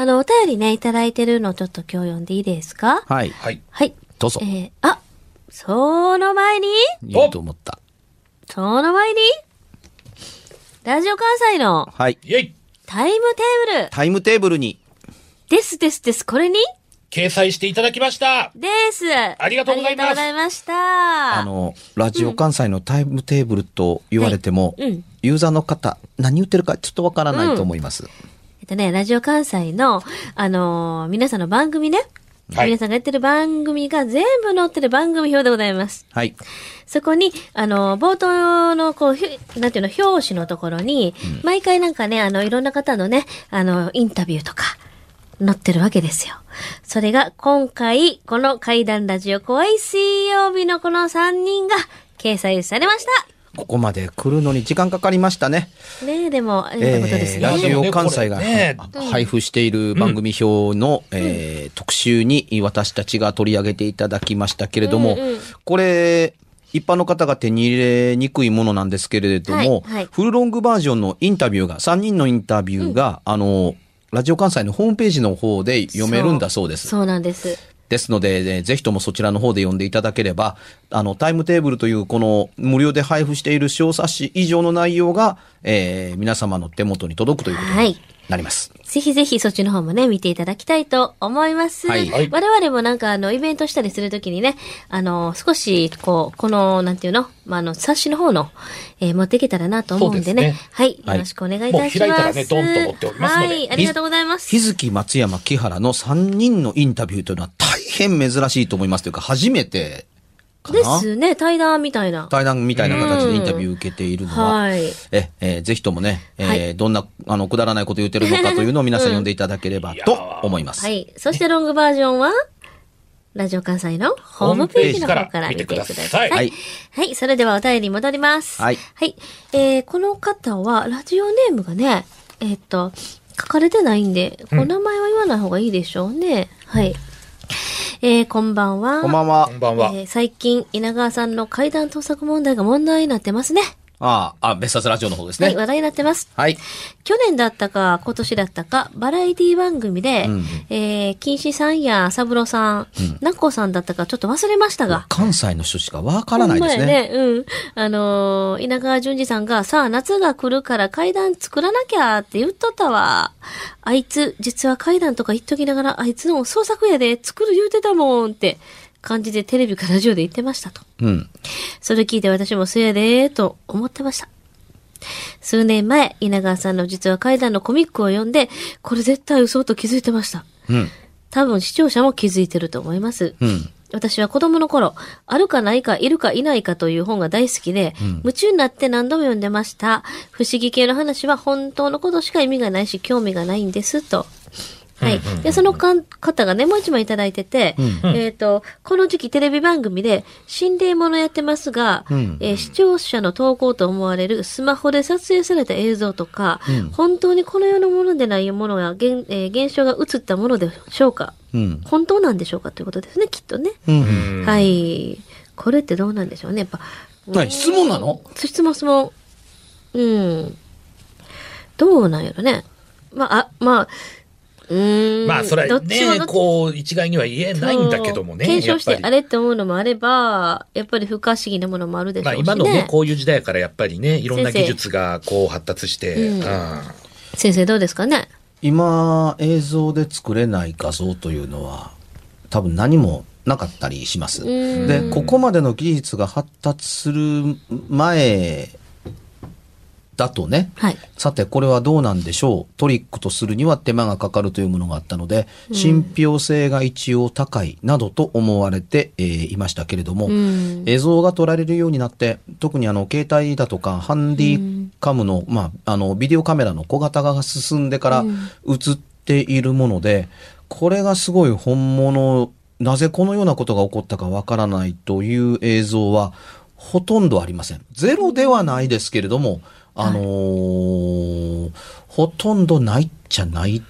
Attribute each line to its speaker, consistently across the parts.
Speaker 1: あの、お便りね、いただいてるのちょっと今日読んでいいですか？
Speaker 2: はい。
Speaker 3: はい。
Speaker 1: はい。
Speaker 2: どうぞ
Speaker 1: え。ー、あ、その前に？
Speaker 2: いいと思った。
Speaker 1: その前に？ラジオ関西の
Speaker 2: はい。
Speaker 3: イェイ
Speaker 1: タイムテーブル
Speaker 2: タイムテーブルに、
Speaker 1: ですですです。これに？
Speaker 3: 掲載していただきました
Speaker 1: です。あ
Speaker 3: りがとうございます
Speaker 1: ありがとうございました。
Speaker 2: あの、ラジオ関西のタイムテーブルと言われても、
Speaker 1: はいうん
Speaker 2: ユーザーの方、何言ってるかちょっとわからないと思います。
Speaker 1: えっとね、ラジオ関西の、あのー皆さんの番組ね、
Speaker 3: はい
Speaker 1: 皆さんがやってる番組が全部載ってる番組表でございます。
Speaker 2: はい。
Speaker 1: そこに、あの、冒頭の、こう、ひなんていうの、表紙のところに、毎回なんかね、あの、いろんな方のね、あの、インタビューとか、載ってるわけですよ。それが、今回、この怪談ラジオ怖い水曜日のこの3人が掲載されまし
Speaker 2: ここまで来るのに時間かかりましたね。
Speaker 1: た。ねえ、でも、ありがたいことですね。
Speaker 2: ラジオ関西が
Speaker 3: ね
Speaker 2: 配布している番組表の、えー特集に私たちが取り上げていただきましたけれども、
Speaker 1: うんうん
Speaker 2: これ、一般の方が手に入れにくいものなんですけれども、
Speaker 1: はいはい
Speaker 2: フルロングバージョンのインタビューが、3人のインタビューが、あの、ラジオ関西のホームページの方で読めるんだそうです。
Speaker 1: そうなんです。
Speaker 2: ですので、えーぜひともそちらの方で読んでいただければ、あの、タイムテーブルというこの無料で配布している小冊子以上の内容が、えー皆様の手元に届くということに
Speaker 1: はい。
Speaker 2: なります。
Speaker 1: ぜひぜひそっちの方もね、見ていただきたいと思います。
Speaker 2: はい
Speaker 3: はい
Speaker 1: 我々もなんかあの、イベントしたりするときにね、あの、少し、こう、この、なんていうの？まあ、あの、冊子の方の、えー持っていけたらなと思うんでね。
Speaker 3: ですね
Speaker 1: はい。
Speaker 2: はい
Speaker 1: よろしくお願いいたします。
Speaker 3: もう開いたらねドンと持っておりますので
Speaker 1: はい。ありがとうございます。
Speaker 2: 日月、松山、木原の3人のインタビューというのは大変珍しいと思いますというか、初めてか
Speaker 1: で
Speaker 2: な
Speaker 1: すね、対談みたいな。
Speaker 2: 対談みたいな形でインタビューを受けているのは、
Speaker 1: はい。
Speaker 2: え、えーぜひともね、えー
Speaker 1: はい
Speaker 2: どんな、あの、くだらないこと言ってるのかというのを皆さん読んでいただければと 思います。
Speaker 1: はい。そしてロングバージョンは、ラジオ関西のホームページの方から見てください。
Speaker 2: はい。
Speaker 1: はい。それではお便りに戻ります。
Speaker 2: はい
Speaker 1: はい。えー、この方は、ラジオネームがね、えーっと、書かれてないんで、お名前は言わない方がいいでしょうね。はい。えー、こんばんは。
Speaker 2: こんばんは
Speaker 3: こん。ばんは。
Speaker 1: えー最近、稲川さんの階段盗作問題が問題になってますね。
Speaker 2: ああ、あ、別冊ラジオの方です
Speaker 1: はい、
Speaker 2: ね。
Speaker 1: 話題になってます。
Speaker 2: はい。
Speaker 1: 去年だったか、今年だったか、バラエティ番組で、
Speaker 2: うん
Speaker 1: えー、金子さんや三郎さん、なっこさんだったか、ちょっと忘れましたが。
Speaker 2: 関西の人しかわからないですね。
Speaker 1: ね。うん。あのー稲川淳二さんが、さあ、夏が来るから階段作らなきゃって言っとったわ。あいつ、実は階段とか言っときながら、あいつの創作やで作る言うてたもんって感じでテレビかラジオで言ってましたと。
Speaker 2: うん。
Speaker 1: それ聞いて私もそうやでーと思ってました。数年前、稲川さんの実は階段のコミックを読んで、これ絶対嘘と気づいてました。
Speaker 2: うん。
Speaker 1: 多分視聴者も気づいてると思います。
Speaker 2: うん。
Speaker 1: 私は子供の頃、あるかないか、いるかいないかという本が大好きで、夢中になって何度も読んでました。不思議系の話は本当のことしか意味がないし、興味がないんです、と。はい。で、そのかん方がね、もう一枚いただいてて、えっ、と、この時期テレビ番組で心霊ものやってますが、
Speaker 2: うん
Speaker 1: えー視聴者の投稿と思われるスマホで撮影された映像とか、本当にこの世のものでないものや現,、えー現象が映ったものでしょうか
Speaker 2: うん。
Speaker 1: 本当なんでしょうかということですね、きっとね。
Speaker 2: うん。
Speaker 1: はい。これってどうなんでしょうね、やっぱ。
Speaker 2: 何質問なの？
Speaker 1: 質問質問。うん。どうなんやろね。まあ、あ、まあ。
Speaker 3: まあ、それはね、こう、一概には言えないんだけどもね。
Speaker 1: 検証して
Speaker 3: やっぱり。
Speaker 1: あれって思うのもあれば、やっぱり不可思議なものもあるでしょ
Speaker 3: まあ
Speaker 1: うしね。
Speaker 3: 今のね、こういう時代やからやっぱりね、いろんな技術がこう発達して、
Speaker 1: うん。
Speaker 3: うん
Speaker 1: 先生どうですかね？
Speaker 2: 今、映像で作れない画像というのは、多分何もなかったりします。
Speaker 1: うん。
Speaker 2: で、ここまでの技術が発達する前だとね、
Speaker 1: はい。
Speaker 2: さてこれはどうなんでしょうトリックとするには手間がかかるというものがあったので、信憑性が一応高いなどと思われて、えーいましたけれども、
Speaker 1: うん。
Speaker 2: 映像が撮られるようになって、特にあの、携帯だとか、ハンディカムの、まあ、あの、ビデオカメラの小型化が進んでから映っているもので、これがすごい本物、なぜこのようなことが起こったかわからないという映像は、ほとんどありません。ゼロではないですけれども、あのーほとんどないっちゃない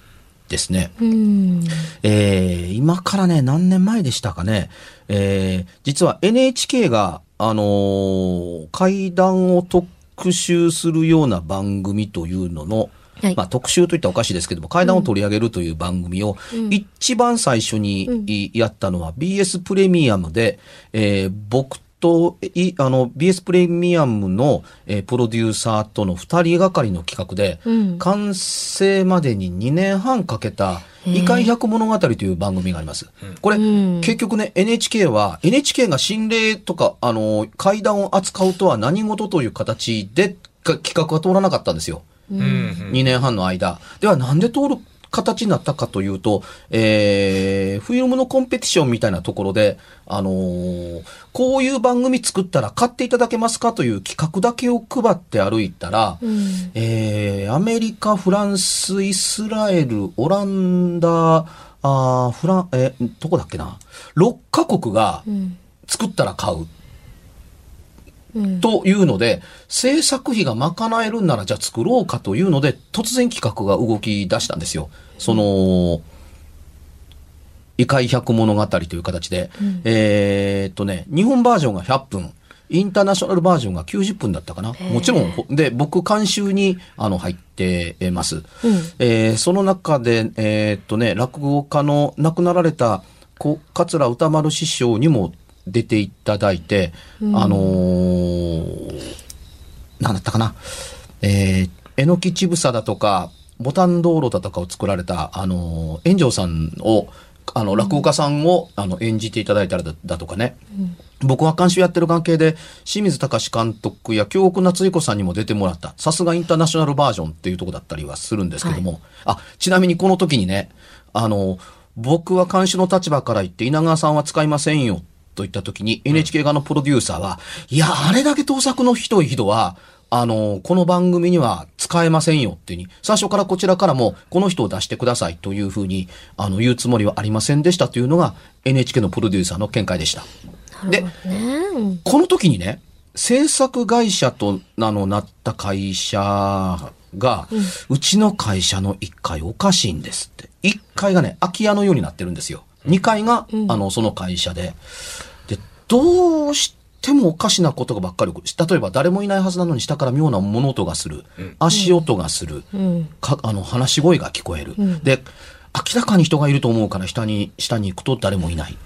Speaker 2: ですね。
Speaker 1: うん。
Speaker 2: えー今からね、何年前でしたかね、えー実は NHK が、あのー怪談を特集するような番組というのの、
Speaker 1: はい
Speaker 2: まあ特集といったらおかしいですけども、怪談を取り上げるという番組を、一番最初にいやったのは BS プレミアムで、えー僕と、いあの、BS プレミアムの、えープロデューサーとの二人がかりの企画で、
Speaker 1: うん
Speaker 2: 完成までに2年半かけた、異界百物語という番組があります。これ、
Speaker 1: うん
Speaker 2: 結局ね、NHK は、NHK が心霊とか、あの、怪談を扱うとは何事という形で、か企画が通らなかったんですよ。
Speaker 3: うんうん
Speaker 2: 2年半の間。では、なんで通る形になったかというと、えー、フィルムのコンペティションみたいなところで、あのーこういう番組作ったら買っていただけますかという企画だけを配って歩いたら、
Speaker 1: うん。
Speaker 2: えーアメリカ、フランス、イスラエル、オランダ、あーフラン、えーどこだっけな ?6 カ国が
Speaker 1: うん。
Speaker 2: 作ったら買う。
Speaker 1: うん。
Speaker 2: というので、制作費が賄えるんならじゃあ作ろうかというので、突然企画が動き出したんですよ。その、異界百物語という形で。えーっとね、日本バージョンが100分。インターナショナルバージョンが90分だったかな。もちろん、ほで、僕監修に、あの、入ってます。えーその中で、えーっとね、落語家の亡くなられた、こ桂歌丸師匠にも出ていただいて、あのーなんだったかな。えー、えのきちぶさだとか、ボタン道路だとかを作られた、あのー、炎上さんを、あの、落語家さんを、あの、演じていただいたらだだとかね。僕は監修やってる関係で、清水隆監督や京極夏彦さんにも出てもらった、さすがインターナショナルバージョンっていうとこだったりはするんですけども、あ、ちなみにこの時にね、あの、僕は監修の立場から言って稲川さんは使いませんよと言った時に NHK 側のプロデューサーは、いや、あれだけ盗作のひどい人は、あの、この番組には使えませんよっていうに、最初からこちらからも、この人を出してくださいというふうに、あの、言うつもりはありませんでしたというのが NHK のプロデューサーの見解でした。で。この時にね、制作会社とあのなった会社が、うちの会社の1階おかしいんですって。1階がね、空き家のようになってるんですよ。2階が、あの、その会社で。で、どうしてもおかしなことがばっかり。例えば誰もいないはずなのに下から妙な物音がする。足音がする。
Speaker 1: うん。
Speaker 2: か、あの、話し声が聞こえる。で、明らかに人がいると思うから下に、下に行くと誰もいない。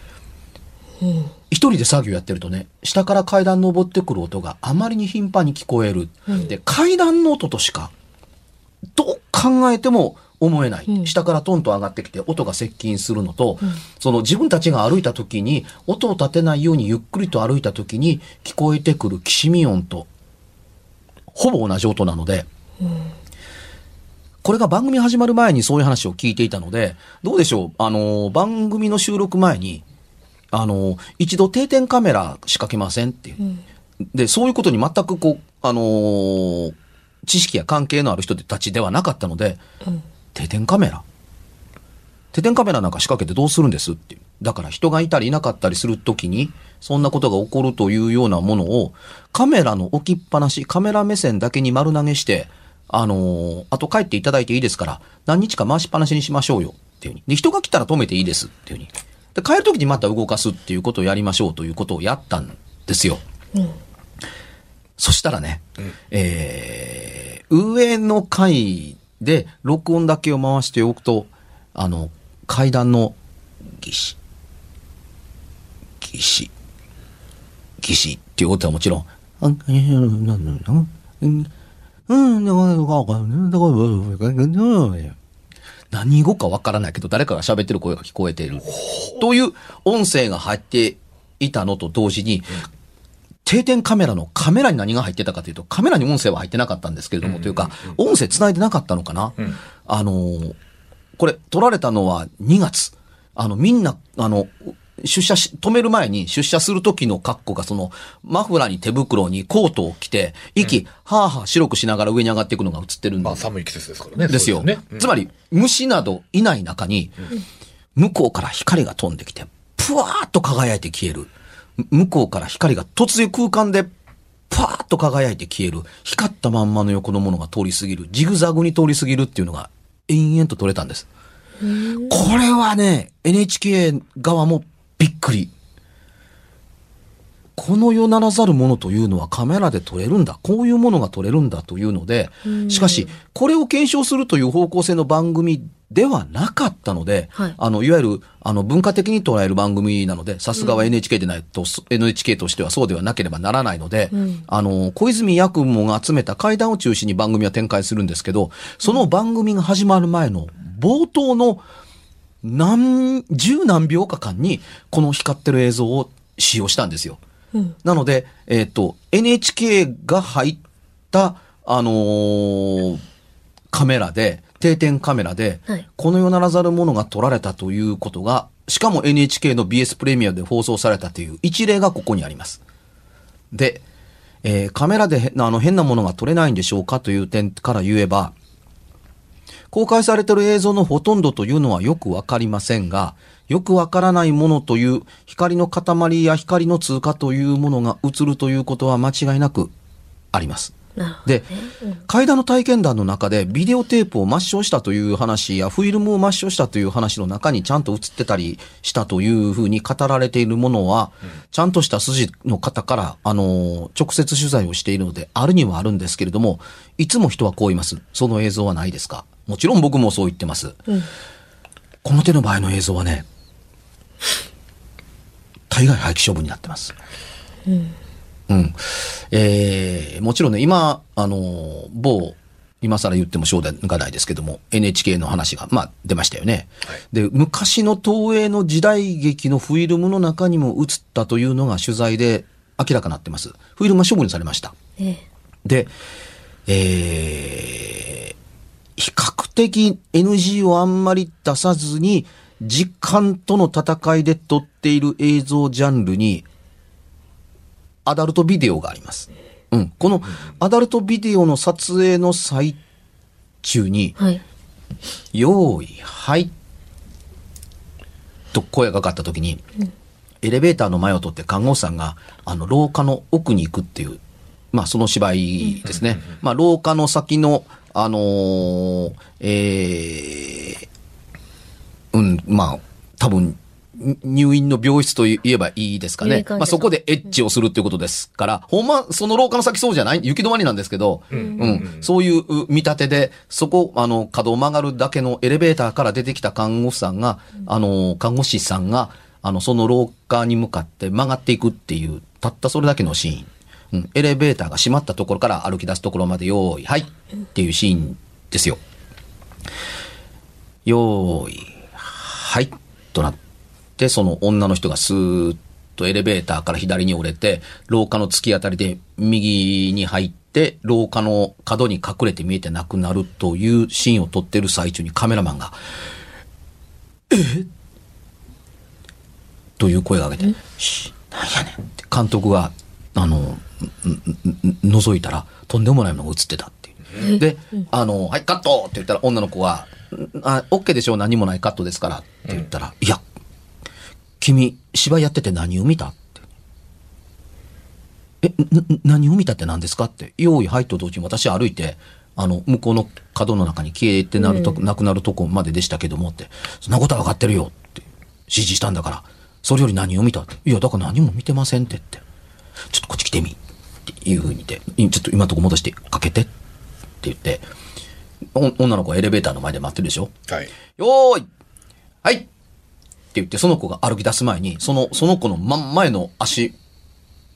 Speaker 2: 一人で作業やってるとね、下から階段登ってくる音があまりに頻繁に聞こえる。で、階段の音としか、どう考えても思えない。下からトンと上がってきて音が接近するのと、その自分たちが歩いた時に、音を立てないようにゆっくりと歩いた時に聞こえてくるきしみ音と、ほぼ同じ音なので、これが番組始まる前にそういう話を聞いていたので、どうでしょう？あの、番組の収録前に、あの、一度定点カメラ仕掛けませんっていう。で、そういうことに全くこう、あのー知識や関係のある人たちではなかったので、定点カメラ定点カメラなんか仕掛けてどうするんですっていう。だから人がいたりいなかったりするときに、そんなことが起こるというようなものを、カメラの置きっぱなし、カメラ目線だけに丸投げして、あのーあと帰っていただいていいですから、何日か回しっぱなしにしましょうよっていうふうに。で、人が来たら止めていいですっていうふうに。で、帰るときにまた動かすっていうことをやりましょうということをやったんですよ。そしたらね、えー、上の階で録音だけを回しておくと、あの、階段のギシ、ギシ、ギシっていうことはもちろん、あんうんなんなんなんうんうん何語かわからないけど、誰かが喋ってる声が聞こえている。という音声が入っていたのと同時に、定点カメラのカメラに何が入ってたかというと、カメラに音声は入ってなかったんですけれども、というか、音声繋いでなかったのかな、あのーこれ、撮られたのは2月。あの、みんな、あの、出社し、止める前に出社する時の格好が、その、マフラーに手袋にコートを着て、息、はぁはぁ白くしながら上に上がっていくのが映ってるんで
Speaker 3: まあ寒い季節ですからね。
Speaker 2: ですよ。
Speaker 3: そうね。うん
Speaker 2: つまり、虫などいない中に、向こうから光が飛んできて、ぷわーっと輝いて消える。む向こうから光が突然空間で、パーッと輝いて消える。光ったまんまの横のものが通り過ぎる。ジグザグに通り過ぎるっていうのが、延々と撮れたんです。これはね、NHK 側もびっくり。この世ならざるものというのはカメラで撮れるんだ。こういうものが撮れるんだというので、しかし、これを検証するという方向性の番組ではなかったので、
Speaker 1: はい。
Speaker 2: あの、いわゆる、あの、文化的に捉える番組なので、さすがは NHK でないと、NHK としてはそうではなければならないので、あの、小泉八雲が集めた会談を中心に番組は展開するんですけど、その番組が始まる前の冒頭の何、十何秒か間に、この光ってる映像を使用したんですよ。なので、えっ、と、NHK が入った、あのーカメラで、定点カメラで、
Speaker 1: はい
Speaker 2: この世ならざるものが撮られたということが、しかも NHK の BS プレミアで放送されたという一例がここにあります。で、えーカメラでへあの変なものが撮れないんでしょうかという点から言えば、公開されている映像のほとんどというのはよくわかりませんが、よくわからないものという光の塊や光の通過というものが映るということは間違いなくあります。で、階段の体験談の中でビデオテープを抹消したという話やフィルムを抹消したという話の中にちゃんと映ってたりしたというふうに語られているものは、ちゃんとした筋の方から、あの、直接取材をしているので、あるにはあるんですけれども、いつも人はこう言います。その映像はないですか？もちろん僕もそう言ってます。この手の場合の映像はね、大概廃棄処分になってます。うん。えー、もちろんね、今、あの、某、今更言ってもしょうがないですけども、NHK の話が、まあ、出ましたよね。で、昔の東映の時代劇のフィルムの中にも映ったというのが取材で明らかになってます。フィルムは処分されました。
Speaker 1: ええ
Speaker 2: で、えー、比較的 NG をあんまり出さずに、実感との戦いで撮っている映像ジャンルに、アダルトビデオがあります。うん。このアダルトビデオの撮影の最中に、
Speaker 1: はい。
Speaker 2: 用意、はい。と声がかかった時に、エレベーターの前を通って看護師さんが、あの、廊下の奥に行くっていう、まあ、その芝居ですね。まあ、廊下の先の、あのーえーうん、まあ、多分、に入院の病室と言えばいいですかね。まあ、そこでエッチをするっていうことですから、ほんま、その廊下の先そうじゃない？行き止まりなんですけど、うん、そういうう見立てで、そこ、あの、角を曲がるだけのエレベーターから出てきた看護婦さんが、あの、看護師さんが、あの、その廊下に向かって曲がっていくっていう、たったそれだけのシーン。うん、エレベーターが閉まったところから歩き出すところまで、よーい、はいっていうシーンですよ。よーい、はい、となって、その女の人がスーッとエレベーターから左に折れて、廊下の突き当たりで右に入って、廊下の角に隠れて見えてなくなるというシーンを撮ってる最中にカメラマンが、えという声を上げて、し、なんやねんって監督が、あの、覗いたら、とんでもないものが映ってたっていう。で、あの、はい、カット！って言ったら女の子は、んあ、OK でしょう何もないカットですからって言ったら、いや、君、芝居やってて何を見たって。え、な、何を見たって何ですかって。用意入っと同時に私歩いて、あの、向こうの角の中に消えてなると、なくなるとこまででしたけどもって、そんなことは分かってるよって指示したんだから、それより何を見たって。いや、だから何も見てませんってって。ちょっとこっち来てみ。っていうふうに言って、いちょっと今のとこ戻してかけてって言って、お女の子はエレベーターの前で待ってるでしょ
Speaker 3: はい。
Speaker 2: よーいはい言って、その子が歩き出す前に、その、その子の真ん前の足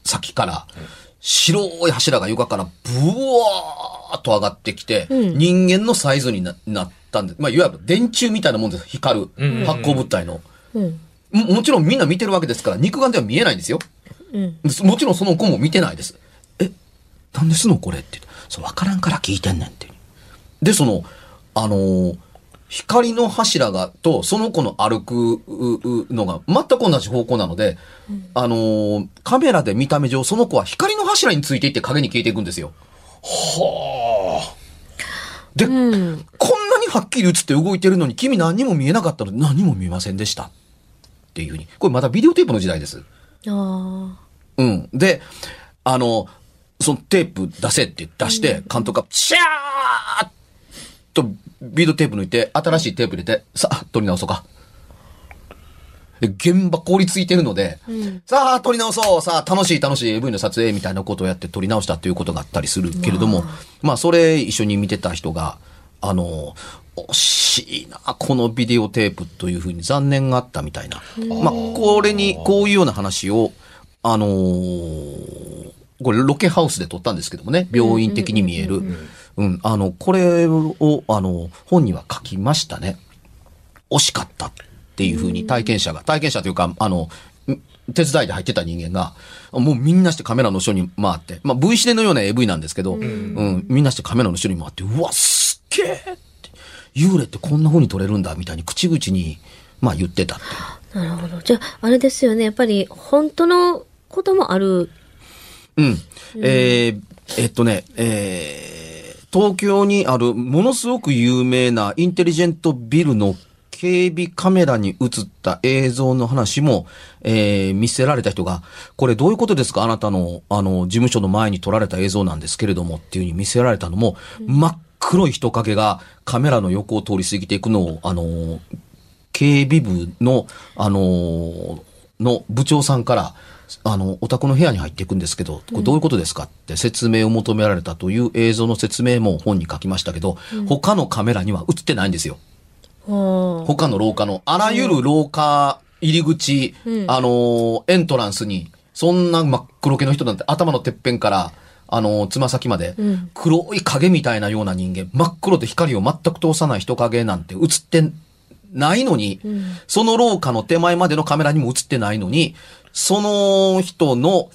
Speaker 2: 先から、白い柱が床からブワーっと上がってきて、人間のサイズにななったんで、まあ、いわゆる電柱みたいなもんです。光る
Speaker 3: うん
Speaker 2: 発光物体の。
Speaker 1: うん。
Speaker 2: ももちろんみんな見てるわけですから、肉眼では見えないんですよ。
Speaker 1: うん。
Speaker 2: もちろんその子も見てないです。え、なんですのこれって。そう、わからんから聞いてんねんって。で、その、あのー光の柱が、と、その子の歩くううのが全く同じ方向なので、あのーカメラで見た目上、その子は光の柱についていって影に消えていくんですよ。
Speaker 3: は
Speaker 2: で、
Speaker 1: うん。
Speaker 2: こんなにはっきり映って動いてるのに、君何にも見えなかったの？で何も見えませんでした。っていうふうに。これまだビデオテープの時代です。
Speaker 1: あ
Speaker 2: うん。で、あの、そのテープ出せって出して、監督が、シャーッとビデオテープ抜いて、新しいテープ入れて、さあ、撮り直そうか。で、現場凍りついてるので、さあ、撮り直そうさあ、楽しい楽しい AV の撮影みたいなことをやって撮り直したっていうことがあったりするけれども、まあ、それ一緒に見てた人が、あの、惜しいな、このビデオテープというふうに残念があったみたいな。まあ、これに、こういうような話を、あのーこれロケハウスで撮ったんですけどもね、病院的に見える。うん、あの、これを、あの、本には書きましたね。惜しかったっていうふうに体験者が、体験者というか、あの、ん手伝いで入ってた人間が、もうみんなしてカメラの後ろに回って、まあ V シネのような AV なんですけど、うん、みんなしてカメラの後ろに回って、うわ、すっげえって、幽霊ってこんな風に撮れるんだ、みたいに口々に、まあ言ってたって。
Speaker 1: なるほど。じゃあ、あれですよね。やっぱり、本当のこともある。
Speaker 2: うん。えーえっとね、えー東京にあるものすごく有名なインテリジェントビルの警備カメラに映った映像の話も、えー見せられた人が、これどういうことですか？あなたの、あの、事務所の前に撮られた映像なんですけれどもっていうふうに見せられたのも、真っ黒い人影がカメラの横を通り過ぎていくのを、あの、警備部の、あのの部長さんから、あの、お宅の部屋に入っていくんですけど、これどういうことですかって説明を求められたという映像の説明も本に書きましたけど、他のカメラには映ってないんですよ。
Speaker 1: は
Speaker 2: 他の廊下の、あらゆる廊下入り口、あのーエントランスに、そんな真っ黒系の人なんて頭のてっぺんから、あのーつま先まで、黒い影みたいなような人間、真っ黒で光を全く通さない人影なんて映ってないのに、その廊下の手前までのカメラにも映ってないのに、その人の、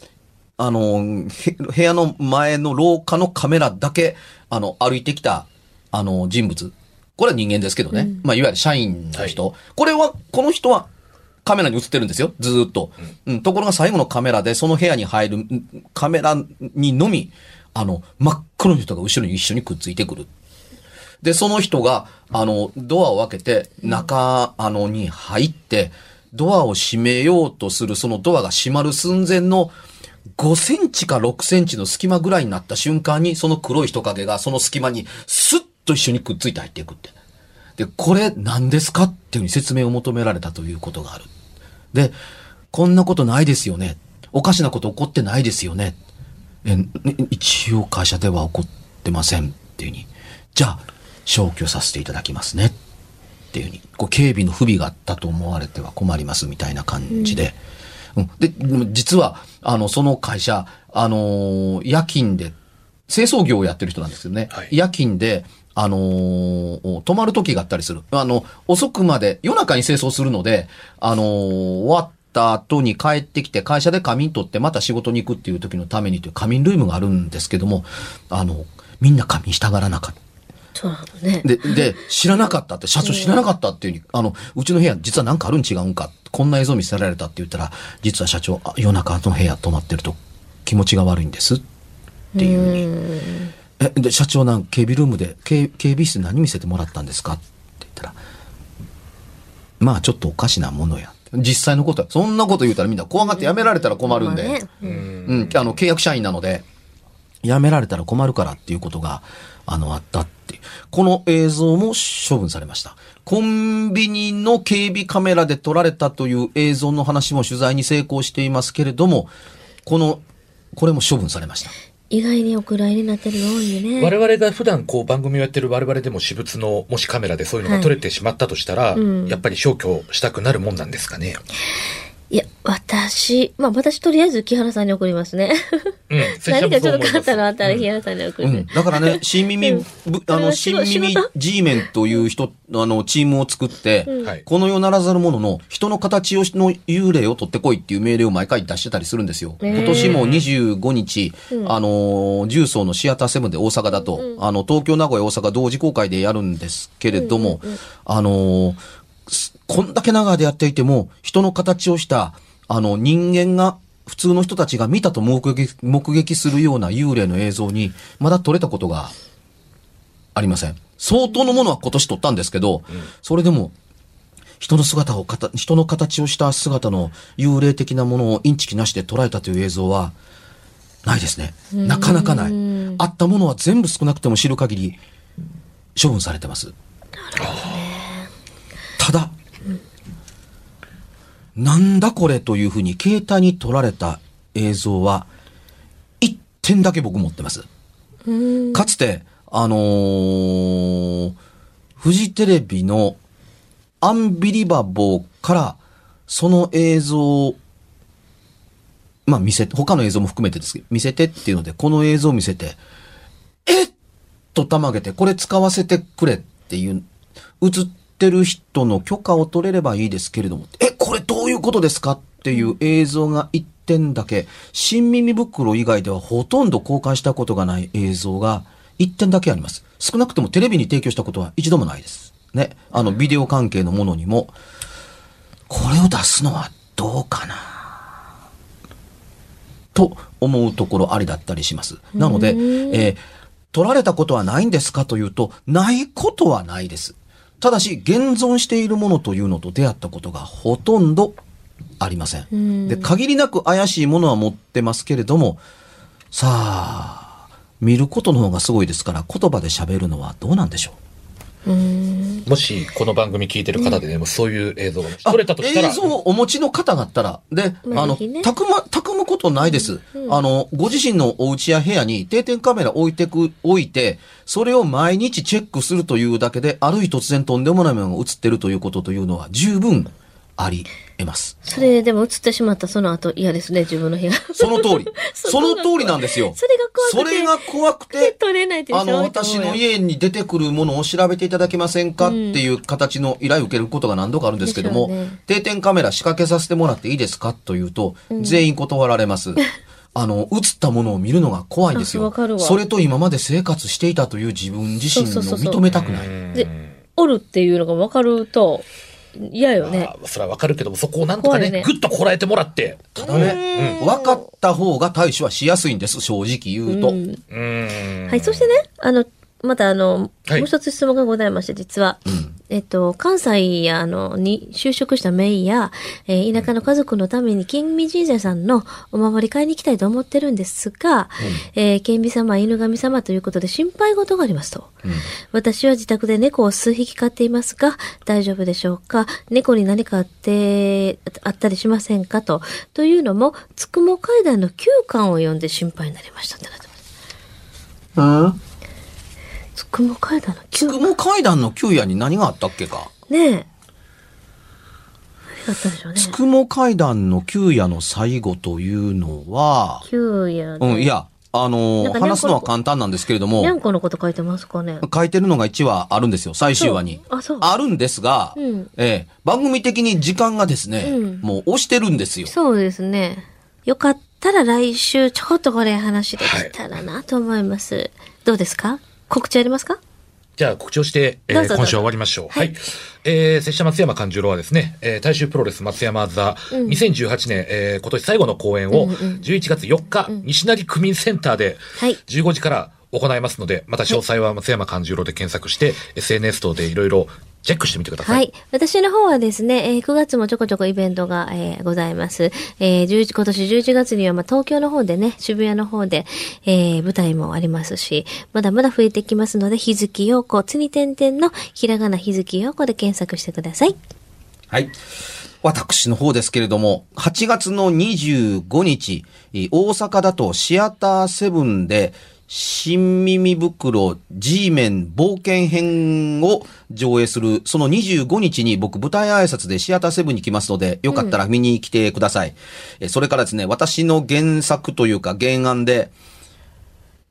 Speaker 2: あの、へ部屋の前の廊下のカメラだけ、あの、歩いてきた、あの、人物。これは人間ですけどね。まあ、いわゆる社員の人。これは、この人はカメラに映ってるんですよ。ずーっと。うん。ところが最後のカメラで、その部屋に入るんカメラにのみ、あの、真っ黒の人が後ろに一緒にくっついてくる。で、その人が、あの、ドアを開けて、中、あの、に入って、ドアを閉めようとする、そのドアが閉まる寸前の、5センチか6センチの隙間ぐらいになった瞬間に、その黒い人影がその隙間にスッと一緒にくっついて入っていくって。で、これ何ですかっていうふうに説明を求められたということがある。で、こんなことないですよね。おかしなこと起こってないですよね。え、一応会社では起こってませんっていうふうに。じゃあ、消去させていただきますね。っていうふうに。こう警備の不備があったと思われては困りますみたいな感じで。うん、で、実は、あの、その会社、あのー夜勤で、清掃業をやってる人なんですよね。
Speaker 3: はい
Speaker 2: 夜勤で、あのー泊まる時があったりする。あの、遅くまで、夜中に清掃するので、あのー終わった後に帰ってきて、会社で仮眠取ってまた仕事に行くっていう時のためにという仮眠ルームがあるんですけども、あの、みんな仮眠したがらなかった。
Speaker 1: そうなのね。
Speaker 2: で、で、知らなかったって、社長知らなかったっていうふうに、あの、うちの部屋、実はなんかあるん違うんか、こんな映像見せられたって言ったら、実は社長、あ夜中の部屋泊まってると気持ちが悪いんですっていうふうに。え、で、社長なん、警備ルームで、警警備室何見せてもらったんですかって言ったら、まあちょっとおかしなものや。実際のことは、そんなこと言うたらみんな怖がってやめられたら困るんで、
Speaker 1: まあね
Speaker 2: うん、あの、契約社員なので、辞められたら困るからっていうことが、あの、あったって。この映像も処分されました。コンビニの警備カメラで撮られたという映像の話も取材に成功していますけれども、この、これも処分されました。
Speaker 1: 意外にお蔵入りになってるの多いよね。
Speaker 3: 我々が普段こう番組をやってる我々でも私物のもしカメラでそういうのが撮れてしまったとしたら、
Speaker 1: うん
Speaker 3: やっぱり消去したくなるもんなんですかね。
Speaker 1: いや、私、まあ私とりあえず木原さんに送りますね。
Speaker 3: うん。
Speaker 1: 何かちょっと変わったのあったら
Speaker 3: うん
Speaker 1: 木原さんに送る。
Speaker 2: うん。だからね、新耳、
Speaker 1: うん
Speaker 2: あの、新耳 G メンという人、あの、チームを作って。この世ならざるものの人の形をしの幽霊を取ってこいっていう命令を毎回出してたりするんですよ。今年も25日、
Speaker 1: うん
Speaker 2: あのー、重曹のシアターセブンで大阪だと、あの、東京、名古屋、大阪同時公開でやるんですけれども、あのこんだけ長屋でやっていても、人の形をした、あの、人間が、普通の人たちが見たと目撃、目撃するような幽霊の映像に、まだ撮れたことがありません。相当のものは今年撮ったんですけど、それでも、人の姿をかた、人の形をした姿の幽霊的なものをインチキなしで捉えたという映像は、ないですね。なかなかない。あったものは全部少なくても知る限り、処分されてます。ただ、なんだこれというふうに携帯に撮られた映像は、一点だけ僕持ってます。
Speaker 1: うん。
Speaker 2: かつて、あのーフジテレビのアンビリバボーから、その映像を、まあ見せて、他の映像も含めてですけど、見せてっていうので、この映像を見せて、えっとたまげて、これ使わせてくれっていう、映ってる人の許可を取れればいいですけれども、え、これどういうことですかっていう映像が一点だけ、新耳袋以外ではほとんど公開したことがない映像が一点だけあります。少なくともテレビに提供したことは一度もないです。ね。あの、ビデオ関係のものにも、これを出すのはどうかなと思うところありだったりします。なので、えー取られたことはないんですかというと、ないことはないです。ただし、現存しているものというのと出会ったことがほとんどありません。で、限りなく怪しいものは持ってますけれども、さあ、見ることの方がすごいですから、言葉で喋るのはどうなんでしょう？
Speaker 1: うん。
Speaker 3: もしこの番組聞いてる方でね、もうそういう映像が撮れたとしたら、
Speaker 2: 映像をお持ちの方があったら、で、あの、たくま、たくむことないです。あの、ご自身のお家や部屋に定点カメラ置いてく、置いて、それを毎日チェックするというだけで、ある日突然とんでもないものが映ってるということというのは十分あり得ます。
Speaker 1: それでも映ってしまったその後嫌ですね、自分の部屋。
Speaker 2: その通り。
Speaker 1: そ
Speaker 2: その通りなんですよ。
Speaker 1: それが怖くて
Speaker 2: それが怖く
Speaker 1: で
Speaker 2: て、
Speaker 1: 取れない
Speaker 2: あの、私の家に出てくるものを調べていただけませんか？っていう形の依頼を受けることが何度かあるんですけども、
Speaker 1: ね
Speaker 2: 定点カメラ仕掛けさせてもらっていいですか？というと、全員断られます。あの、映ったものを見るのが怖いんですよそれと今まで生活していたという自分自身を
Speaker 1: そうそうそうそう
Speaker 2: 認めたくない。
Speaker 1: で、おるっていうのが分かると嫌よね。
Speaker 3: あそれはわかるけども、そこをなんとかね、ぐっとこらえてもらって。
Speaker 2: ただね、分かった方が対処はしやすいんです、正直言うと。
Speaker 1: うん
Speaker 3: うん。
Speaker 1: はい、そしてね、あの、またあの、
Speaker 3: はい
Speaker 1: もう一つ質問がございまして、実は。えっと、関西や、あの、に就職したメイや、えー田舎の家族のために、金美神社さんのお守り買いに行きたいと思ってるんですが、えー、金美様、犬神様ということで心配事がありますと。私は自宅で猫を数匹飼っていますが、大丈夫でしょうか？猫に何かあって、あったりしませんかと。というのも、つくも階段の9巻を読んで心配になりましたってなってます。
Speaker 2: うん
Speaker 1: つくも階段の9
Speaker 2: つくも階段の旧夜に何があったっけか？
Speaker 1: ねえ。ね。
Speaker 2: つくも階段の旧夜の最後というのは、
Speaker 1: 旧やで。
Speaker 2: うん、い。や、あの話すのは簡単なんですけれども
Speaker 1: に、ゃんこのこと書いてますかね？
Speaker 2: 書いてるのが1話あるんですよ、最終話に。
Speaker 1: あそう
Speaker 2: あるんですが、
Speaker 1: うん
Speaker 2: ええ番組的に時間がですね、
Speaker 1: うん
Speaker 2: もう押してるんですよ。
Speaker 1: そうですね。よかったら来週ちょこっとこれ話できたらなと思います。どうですか？告知ありますか？
Speaker 3: じゃあ告知をして、えー今週は終わりましょう。
Speaker 1: は
Speaker 3: はい。い。えー、拙者松山勘十郎はですね、えー、大衆プロレス松山座、2018年、えー、今年最後の公演を、11月4日、西成区民センターで、
Speaker 1: はい。
Speaker 3: 15時から行いますので、また詳細は松山勘十郎で検索して、SNS 等でいろいろチェックしてみてください。
Speaker 1: はい。私の方はですね、えー9月もちょこちょこイベントが、えーございます。えー11今年11月には、まあ、東京の方でね、渋谷の方で、えー舞台もありますし、まだまだ増えてきますので、日月陽子、つに点々のひらがな日月陽子で検索してください。
Speaker 2: はい。私の方ですけれども、8月の25日、えー大阪だとシアターセブンで、新耳袋 G メン冒険編を上映する、その25日に僕舞台挨拶でシアターセブンに来ますので、よかったら見に来てください。えーそれからですね、私の原作というか原案で、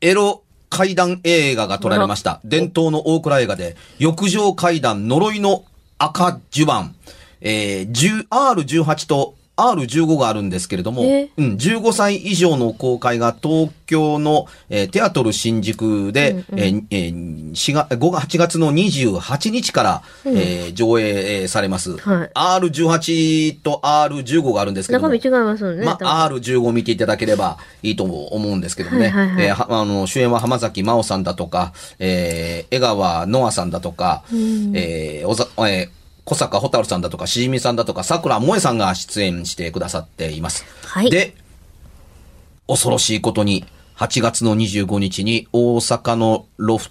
Speaker 2: エロ怪談映画が撮られました。伝統の大倉映画で、浴場怪談呪いの赤襦袢。えー、10 R18 と R15 があるんですけれども、
Speaker 1: え？
Speaker 2: うん、15歳以上の公開が東京の、えーテアトル新宿で、えーえー4月5月8月の28日から、えー上映えーされます。
Speaker 1: はい
Speaker 2: R18 と R15 があるんですけども。
Speaker 1: 中身違いますよね。
Speaker 2: まあ、R15 見ていただければいいと思うんですけどもね。
Speaker 1: はいはいはい
Speaker 2: えーはあの、主演は浜崎真央さんだとか、えー江川ノアさんだとか、えーおざ、えー小坂蛍さんだとか、しじみさんだとか、桜萌さんが出演してくださっています。
Speaker 1: はい
Speaker 2: で、恐ろしいことに、8月の25日に大阪のロフ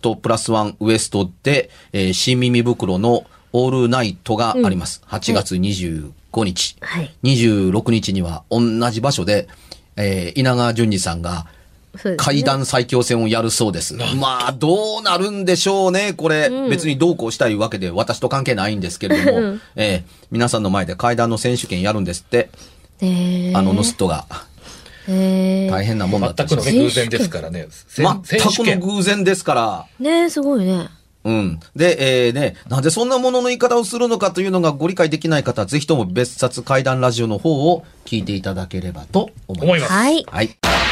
Speaker 2: トプラスワンウエストで、えー新耳袋のオールナイトがあります。8月25日。
Speaker 1: はい。
Speaker 2: 26日には同じ場所で、えー稲川淳二さんが
Speaker 1: ね
Speaker 2: 階段最強戦をやるそうです。まあ、どうなるんでしょうね、これ。別にどうこうしたいわけで私と関係ないんですけれども、えー皆さんの前で階段の選手権やるんですって、
Speaker 1: えー、
Speaker 2: あのノストが
Speaker 1: えー、
Speaker 2: 大変なもんだった
Speaker 3: 全くのね、偶然ですからね。
Speaker 2: 全くの
Speaker 3: 権。
Speaker 2: 偶然ですから、
Speaker 1: ねすごいね。
Speaker 2: うん。で、えーね、なんでそんなものの言い方をするのかというのがご理解できない方は、ぜひとも別冊怪談ラジオの方を聞いていただければと思います。
Speaker 3: 思います。
Speaker 1: はい。
Speaker 2: はい。